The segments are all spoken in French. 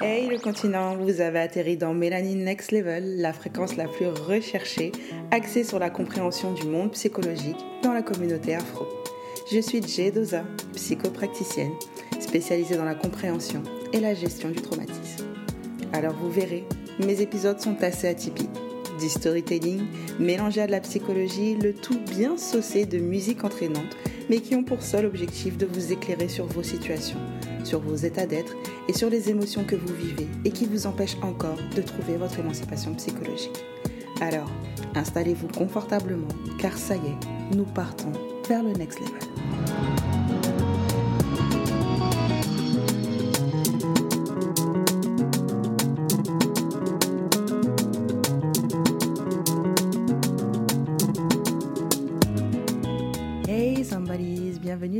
Hey le continent, vous avez atterri dans Mélanine Next Level, la fréquence la plus recherchée, axée sur la compréhension du monde psychologique dans la communauté afro. Je suis Jay Doza, psychopracticienne, spécialisée dans la compréhension et la gestion du traumatisme. Alors vous verrez, mes épisodes sont assez atypiques. Du storytelling mélangé à de la psychologie, le tout bien saucé de musique entraînante, mais qui ont pour seul objectif de vous éclairer sur vos situations, sur vos états d'être et sur les émotions que vous vivez et qui vous empêchent encore de trouver votre émancipation psychologique. Alors, installez-vous confortablement, car ça y est, nous partons vers le next level.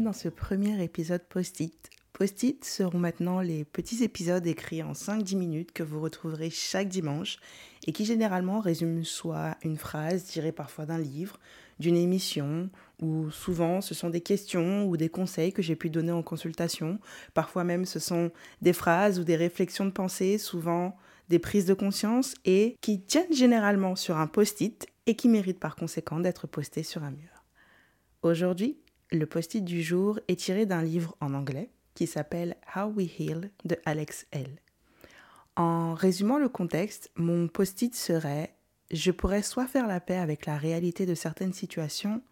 Dans ce premier épisode post-it. Post-it seront maintenant les petits épisodes écrits en 5-10 minutes que vous retrouverez chaque dimanche et qui généralement résument soit une phrase tirée parfois d'un livre, d'une émission, ou souvent ce sont des questions ou des conseils que j'ai pu donner en consultation. Parfois même ce sont des phrases ou des réflexions de pensée, souvent des prises de conscience et qui tiennent généralement sur un post-it et qui méritent par conséquent d'être postées sur un mur. Aujourd'hui, le post-it du jour est tiré d'un livre en anglais qui s'appelle How We Heal de Alex L. En résumant le contexte, mon post-it serait Je pourrais soit faire la paix avec la réalité de certaines situations,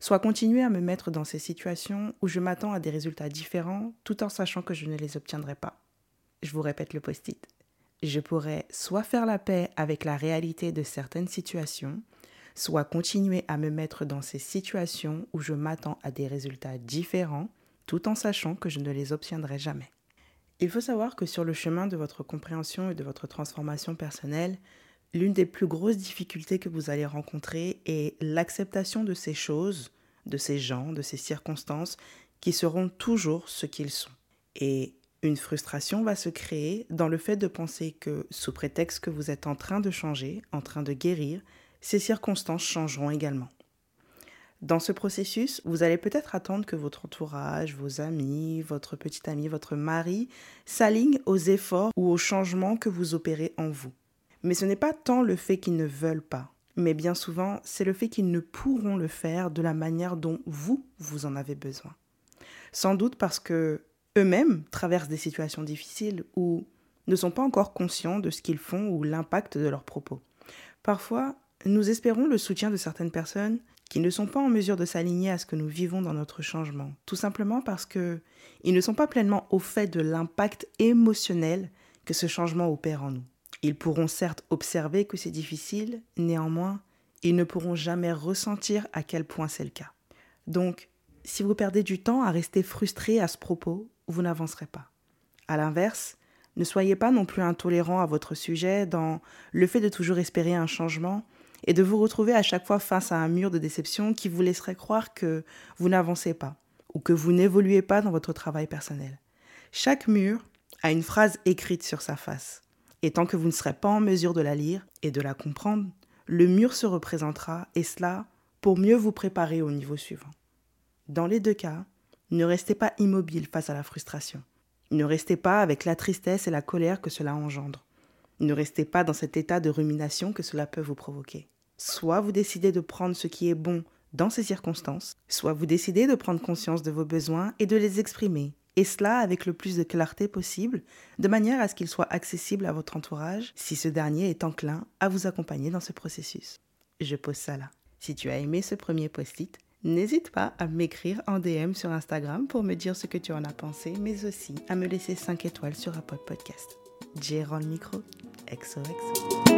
soit continuer à me mettre dans ces situations où je m'attends à des résultats différents tout en sachant que je ne les obtiendrai pas. Je vous répète le post-it. Je pourrais soit faire la paix avec la réalité de certaines situations, soit continuer à me mettre dans ces situations où je m'attends à des résultats différents tout en sachant que je ne les obtiendrai jamais. Il faut savoir que sur le chemin de votre compréhension et de votre transformation personnelle, l'une des plus grosses difficultés que vous allez rencontrer est l'acceptation de ces choses, de ces gens, de ces circonstances qui seront toujours ce qu'ils sont. Et une frustration va se créer dans le fait de penser que, sous prétexte que vous êtes en train de changer, en train de guérir, ces circonstances changeront également. Dans ce processus, vous allez peut-être attendre que votre entourage, vos amis, votre petit ami, votre mari s'alignent aux efforts ou aux changements que vous opérez en vous. Mais ce n'est pas tant le fait qu'ils ne veulent pas, mais bien souvent c'est le fait qu'ils ne pourront le faire de la manière dont vous, vous en avez besoin. Sans doute parce que eux-mêmes traversent des situations difficiles ou ne sont pas encore conscients de ce qu'ils font ou l'impact de leurs propos. Parfois, nous espérons le soutien de certaines personnes qui ne sont pas en mesure de s'aligner à ce que nous vivons dans notre changement, tout simplement parce que ils ne sont pas pleinement au fait de l'impact émotionnel que ce changement opère en nous. Ils pourront certes observer que c'est difficile, néanmoins, ils ne pourront jamais ressentir à quel point c'est le cas. Donc, si vous perdez du temps à rester frustré à ce propos, vous n'avancerez pas. À l'inverse, ne soyez pas non plus intolérant à votre sujet dans le fait de toujours espérer un changement et de vous retrouver à chaque fois face à un mur de déception qui vous laisserait croire que vous n'avancez pas ou que vous n'évoluez pas dans votre travail personnel. Chaque mur a une phrase écrite sur sa face. Et tant que vous ne serez pas en mesure de la lire et de la comprendre, le mur se représentera, et cela pour mieux vous préparer au niveau suivant. Dans les deux cas, ne restez pas immobile face à la frustration. Ne restez pas avec la tristesse et la colère que cela engendre. Ne restez pas dans cet état de rumination que cela peut vous provoquer. Soit vous décidez de prendre ce qui est bon dans ces circonstances, soit vous décidez de prendre conscience de vos besoins et de les exprimer, et cela avec le plus de clarté possible, de manière à ce qu'ils soient accessibles à votre entourage si ce dernier est enclin à vous accompagner dans ce processus. Je pose ça là. Si tu as aimé ce premier post-it, n'hésite pas à m'écrire en DM sur Instagram pour me dire ce que tu en as pensé, mais aussi à me laisser 5 étoiles sur Apple Podcast. J'ai le micro. XOXO.